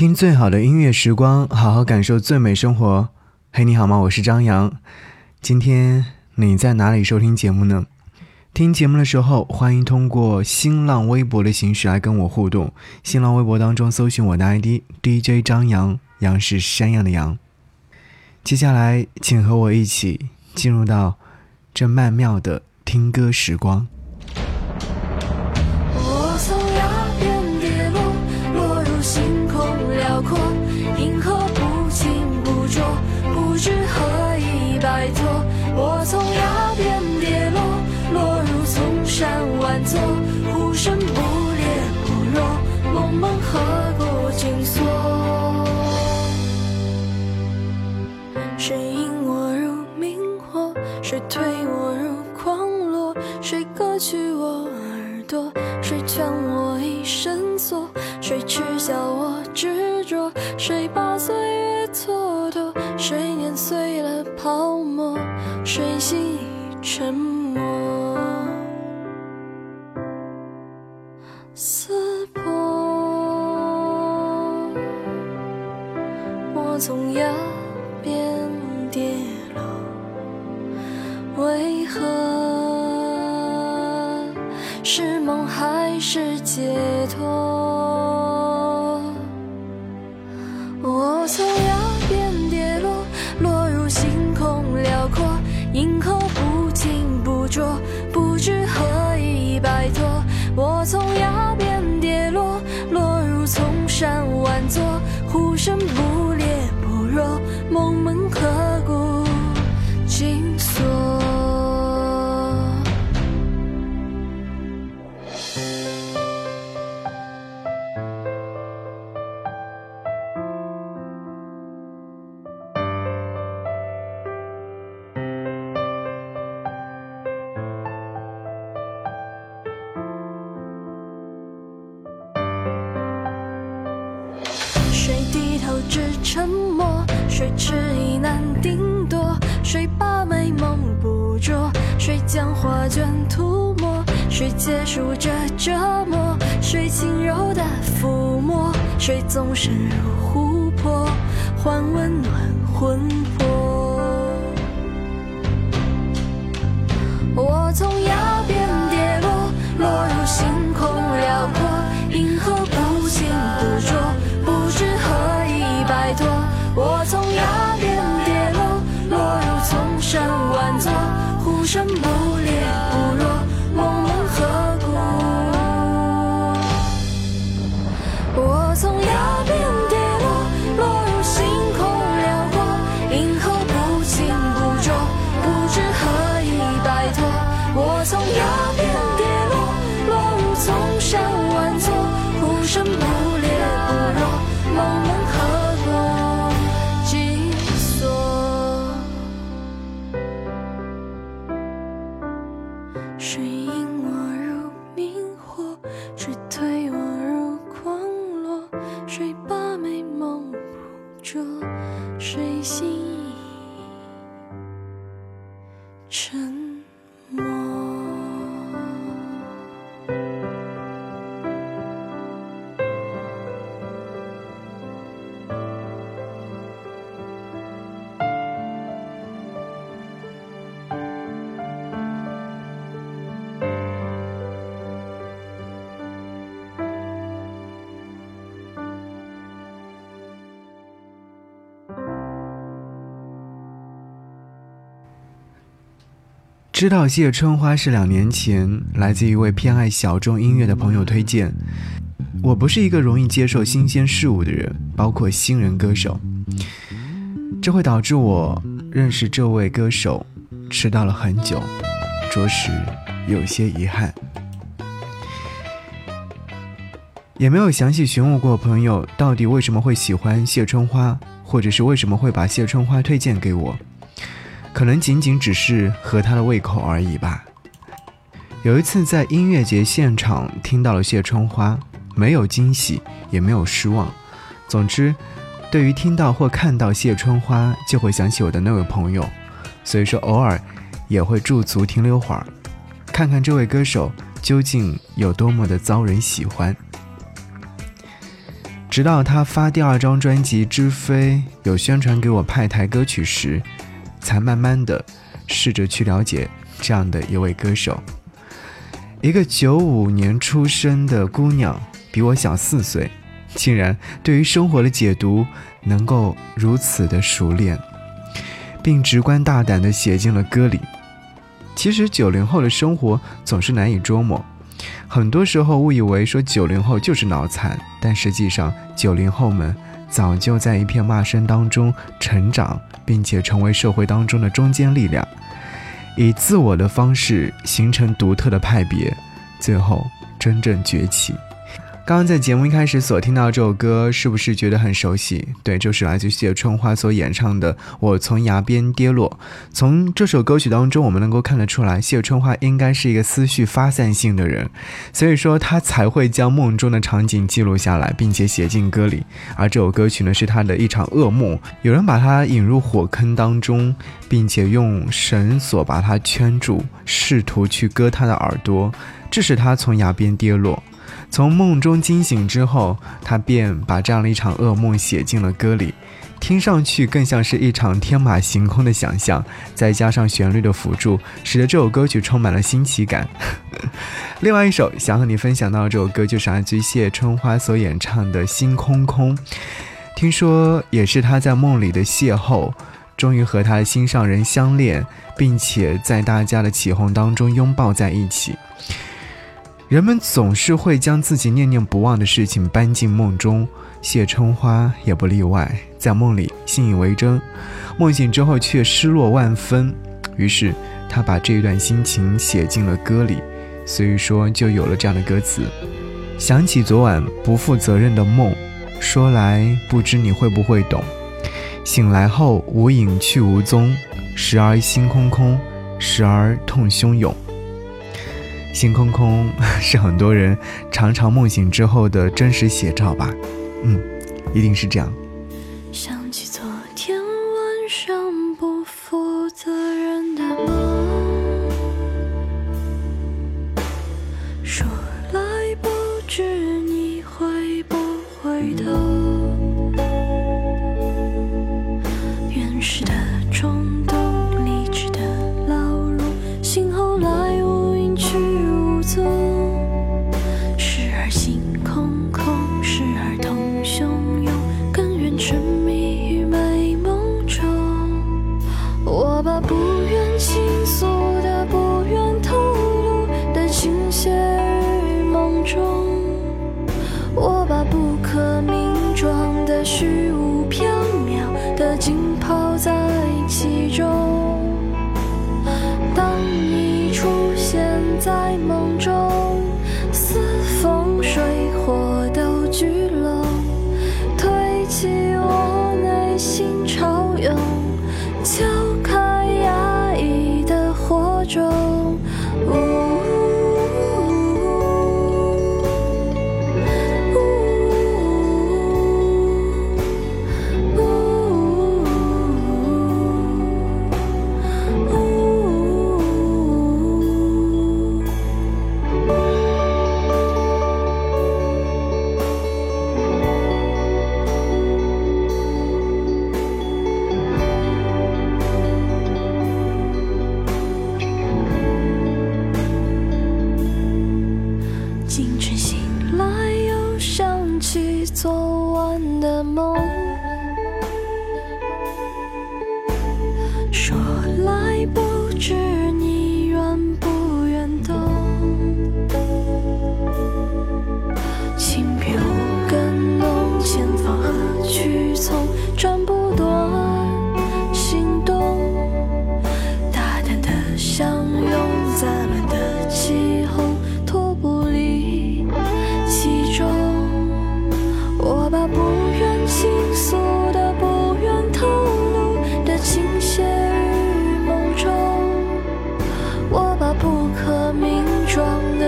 听最好的音乐时光，好好感受最美生活。嘿，你好吗？我是张扬。今天你在哪里收听节目呢？听节目的时候，欢迎通过新浪微博的形式来跟我互动。新浪微博当中搜寻我的 ID DJ 张扬，杨是山羊的羊。接下来，请和我一起进入到这曼妙的听歌时光。谁引我入明火，谁推我入狂落，谁割去我耳朵，谁劝我以绳索，谁耻笑我执着，谁把岁月蹉跎，谁碾碎了泡沫，谁心已沉默。身不烈不弱，梦门何？谁结束这折磨？谁轻柔的抚摸？谁纵身入湖泊，换温暖魂魄？我从崖知道谢春花是两年前来自一位偏爱小众音乐的朋友推荐。我不是一个容易接受新鲜事物的人，包括新人歌手，这会导致我认识这位歌手迟到了很久，着实有些遗憾。也没有详细询问过朋友到底为什么会喜欢谢春花，或者是为什么会把谢春花推荐给我。可能仅仅只是合他的胃口而已吧。有一次在音乐节现场听到了谢春花，没有惊喜，也没有失望。总之，对于听到或看到谢春花，就会想起我的那位朋友。所以说，偶尔也会驻足停留会儿，看看这位歌手究竟有多么的遭人喜欢。直到他发第二张专辑《知飞》，有宣传给我派台歌曲时，才慢慢的试着去了解这样的一位歌手。一个九五年出生的姑娘，比我小四岁，竟然对于生活的解读能够如此的熟练，并直观大胆的写进了歌里。其实九零后的生活总是难以捉摸。很多时候误以为说九零后就是脑残，但实际上九零后们早就在一片骂声当中成长，并且成为社会当中的中坚力量，以自我的方式形成独特的派别，最后真正崛起。刚刚在节目一开始所听到这首歌，是不是觉得很熟悉？对，就是来自谢春花所演唱的《我从崖边跌落》。从这首歌曲当中，我们能够看得出来，谢春花应该是一个思绪发散性的人，所以说她才会将梦中的场景记录下来，并且写进歌里。而这首歌曲呢，是她的一场噩梦，有人把她引入火坑当中，并且用绳索把她圈住，试图去割她的耳朵，致使她从崖边跌落。从梦中惊醒之后，他便把这样的一场噩梦写进了歌里，听上去更像是一场天马行空的想象。再加上旋律的辅助，使得这首歌曲充满了新奇感。另外一首想和你分享到这首歌，就是来自于谢春花所演唱的《星空空》，听说也是他在梦里的邂逅，终于和他心上人相恋，并且在大家的起哄当中拥抱在一起。人们总是会将自己念念不忘的事情搬进梦中，谢春花也不例外。在梦里信以为真，梦醒之后却失落万分。于是他把这一段心情写进了歌里，所以说就有了这样的歌词：想起昨晚不负责任的梦，说来不知你会不会懂。醒来后无影去无踪，时而心空空，时而痛汹涌。心空空 是很多人常常梦醒之后的真实写照吧？嗯，一定是这样。缈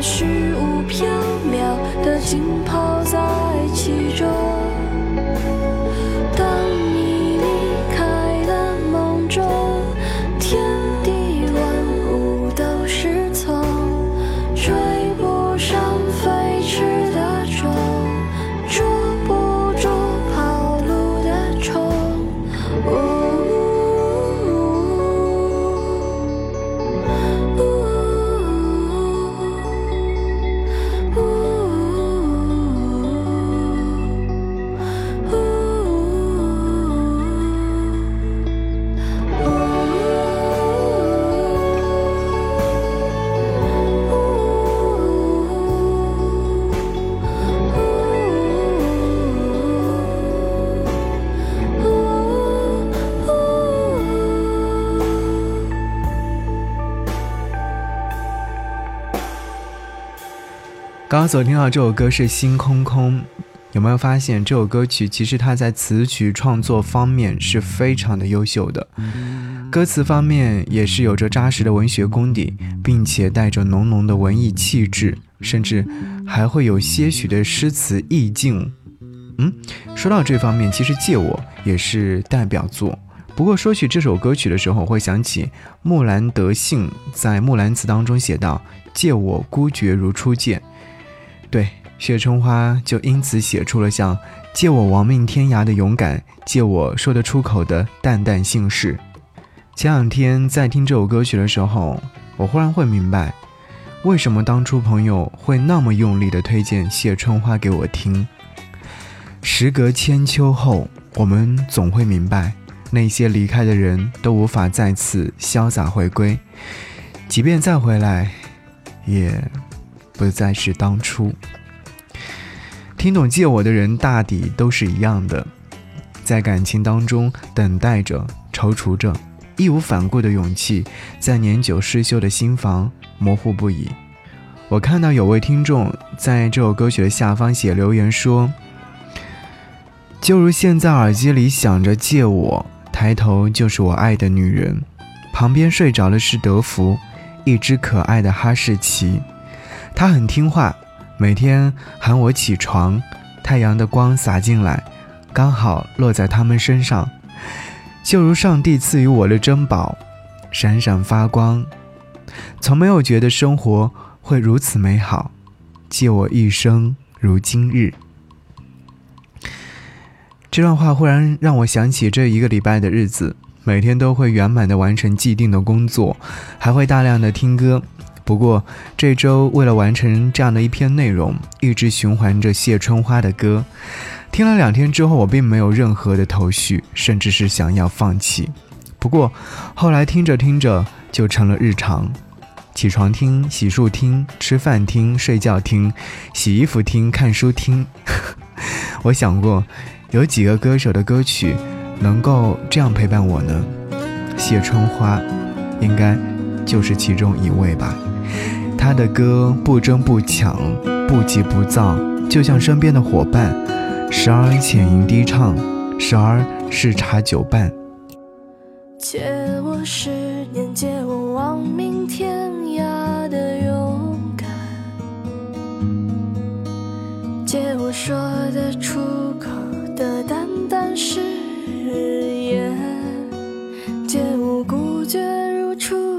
虚无缥缈的浸泡在其中。刚刚所听到这首歌是《心空空》，有没有发现这首歌曲其实它在词曲创作方面是非常的优秀的，歌词方面也是有着扎实的文学功底，并且带着浓浓的文艺气质，甚至还会有些许的诗词意境。嗯，说到这方面，其实《借我》也是代表作。不过说起这首歌曲的时候，我会想起木兰德信在《木兰辞》当中写道：“借我孤绝如初见。”对，谢春花就因此写出了像“借我亡命天涯”的勇敢，“借我说得出口的淡淡姓氏”。前两天在听这首歌曲的时候，我忽然会明白，为什么当初朋友会那么用力的推荐谢春花给我听。时隔千秋后，我们总会明白。那些离开的人都无法再次潇洒回归，即便再回来，也不再是当初。听懂借我的人，大抵都是一样的，在感情当中等待着、踌躇着，义无反顾的勇气，在年久失修的心房模糊不已。我看到有位听众在这首歌曲的下方写留言说：“就如现在耳机里响着借我。”抬头就是我爱的女人，旁边睡着的是德芙，一只可爱的哈士奇。他很听话，每天喊我起床。太阳的光洒进来，刚好落在他们身上，就如上帝赐予我的珍宝，闪闪发光。从没有觉得生活会如此美好，借我一生如今日。这段话忽然让我想起这一个礼拜的日子，每天都会圆满的完成既定的工作，还会大量的听歌。不过这周为了完成这样的一篇内容，一直循环着谢春花的歌。听了两天之后，我并没有任何的头绪，甚至是想要放弃。不过后来听着听着就成了日常，起床听、洗漱听、吃饭听、睡觉听、洗衣服听、看书听。我想过。有几个歌手的歌曲能够这样陪伴我呢？谢春花，应该就是其中一位吧。他的歌不争不抢，不急不躁，就像身边的伙伴，时而浅吟低唱，时而试茶酒伴。借我十年，借我亡命天涯的勇敢，借我说得出口。的淡淡誓言，借我孤绝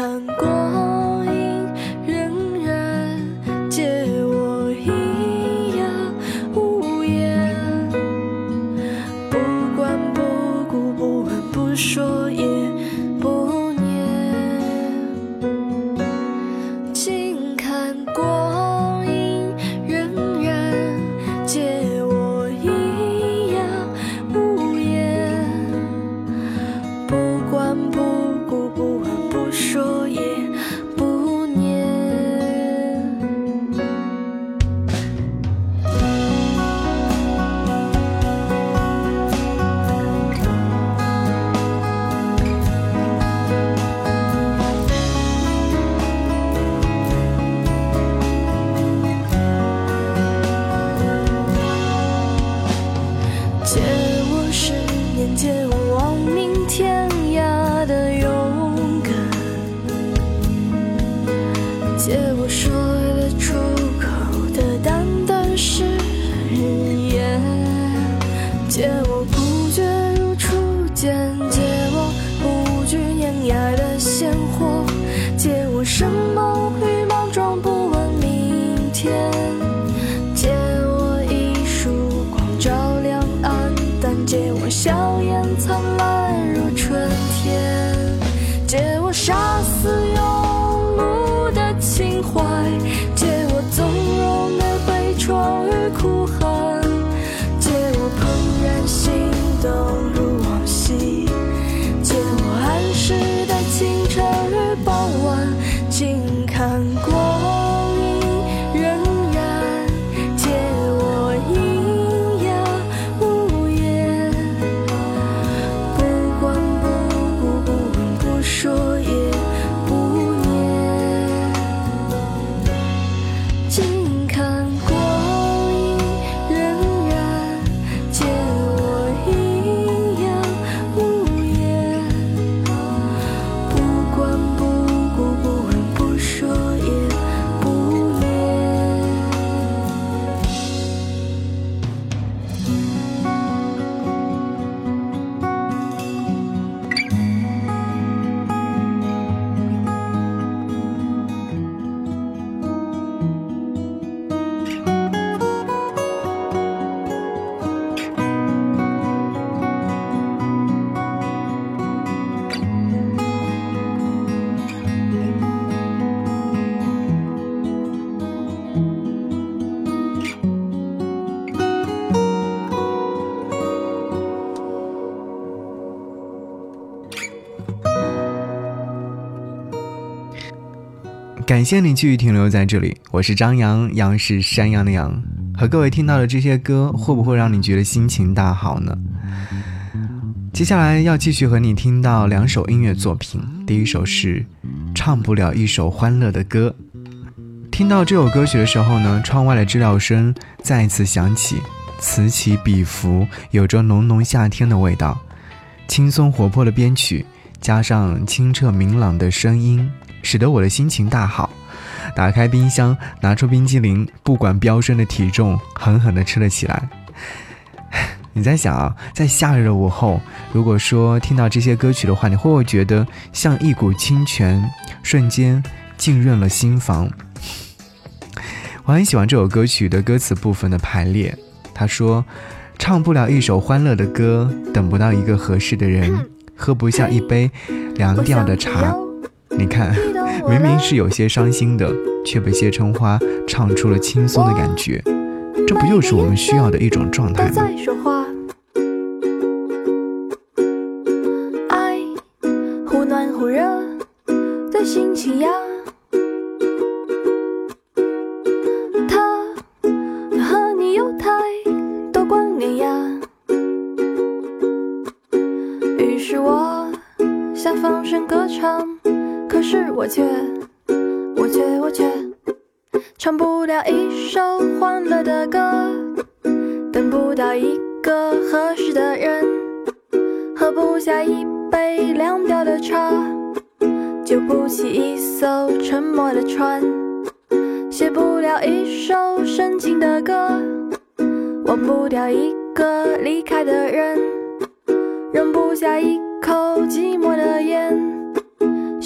看过。still 感谢你继续停留在这里，我是张扬，杨是山羊的羊。和各位听到的这些歌，会不会让你觉得心情大好呢？接下来要继续和你听到两首音乐作品，第一首是《唱不了一首欢乐的歌》。听到这首歌曲的时候呢，窗外的知了声再次响起，此起彼伏，有着浓浓夏天的味道。轻松活泼的编曲，加上清澈明朗的声音。使得我的心情大好，打开冰箱，拿出冰激凌，不管飙升的体重，狠狠地吃了起来。你在想啊，在夏日的午后，如果说听到这些歌曲的话，你会不会觉得像一股清泉，瞬间浸润了心房？我很喜欢这首歌曲的歌词部分的排列。他说：“唱不了一首欢乐的歌，等不到一个合适的人，喝不下一杯凉掉的茶。”你看，明明是有些伤心的，却被谢春花唱出了轻松的感觉，这不就是我们需要的一种状态吗？爱忽暖忽的心情呀，我却，我却，我却唱不了一首欢乐的歌，等不到一个合适的人，喝不下一杯凉掉的茶，救不起一艘沉没的船，写不了一首深情的歌，忘不掉一个离开的人，扔不下一口寂寞的烟。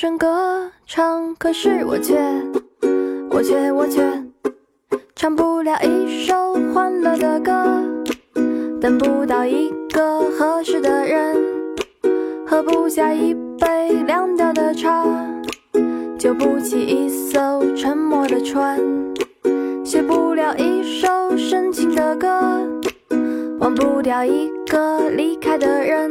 声歌唱，可是我却，我却，我却唱不了一首欢乐的歌，等不到一个合适的人，喝不下一杯凉掉的茶。救不起一艘沉没的船，写不了一首深情的歌，忘不掉一个离开的人，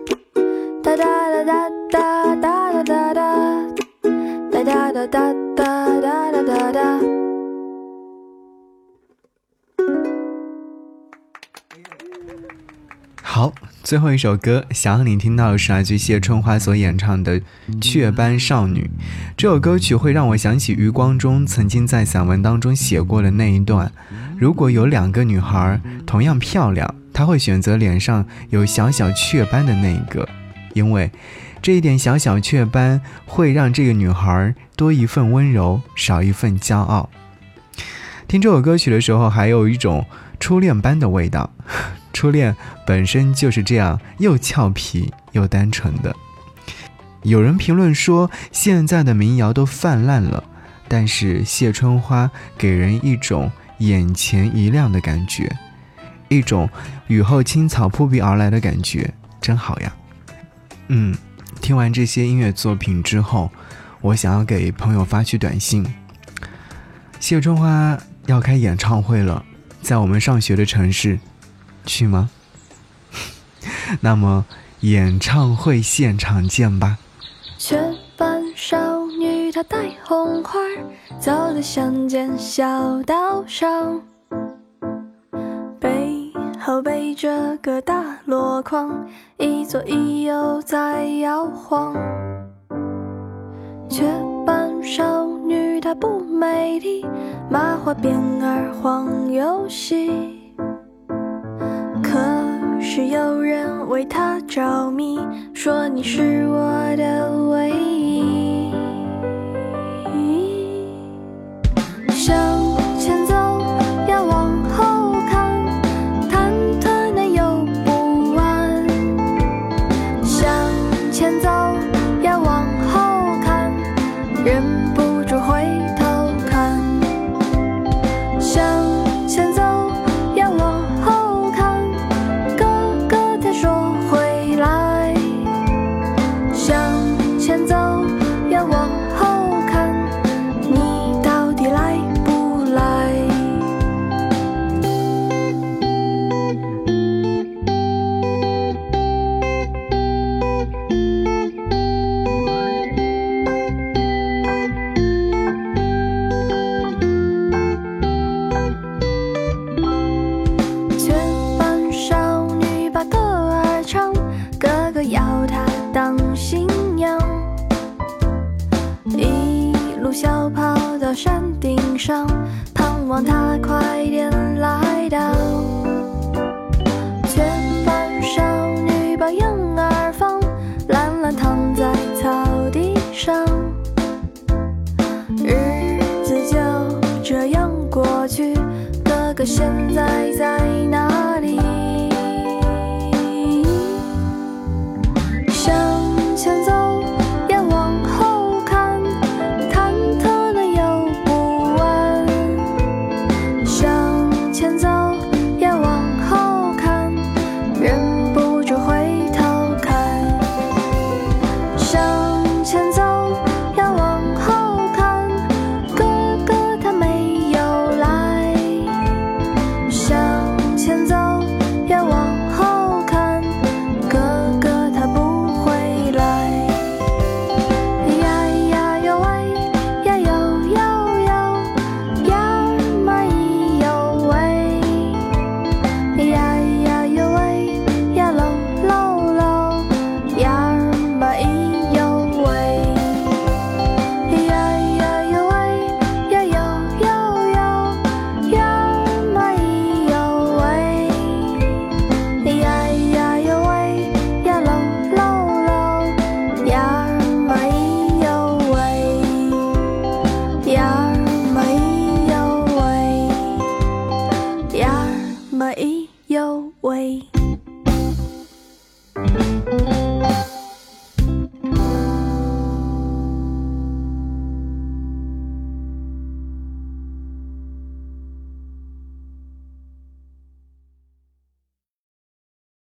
哒，哒哒哒哒哒哒哒哒哒哒哒哒哒哒哒。好，最后一首歌，想让你听到的是来自谢春花所演唱的《雀斑少女》。这首歌曲会让我想起余光中曾经在散文当中写过的那一段：如果有两个女孩同样漂亮。他会选择脸上有小小雀斑的那一个，因为这一点小小雀斑会让这个女孩多一份温柔，少一份骄傲。听这首歌曲的时候，还有一种初恋般的味道。初恋本身就是这样，又俏皮又单纯的。有人评论说，现在的民谣都泛滥了，但是谢春花给人一种眼前一亮的感觉。一种雨后青草扑鼻而来的感觉，真好呀。嗯，听完这些音乐作品之后，我想要给朋友发去短信。谢春花要开演唱会了，在我们上学的城市，去吗？那么演唱会现场见吧。雪般少女，她戴红花，走在乡间小道上。背着个大箩筐，一左一右在摇晃。雀斑少女她不美丽，麻花辫儿黄又细。可是有人为她着迷，说你是我的唯一。可现在在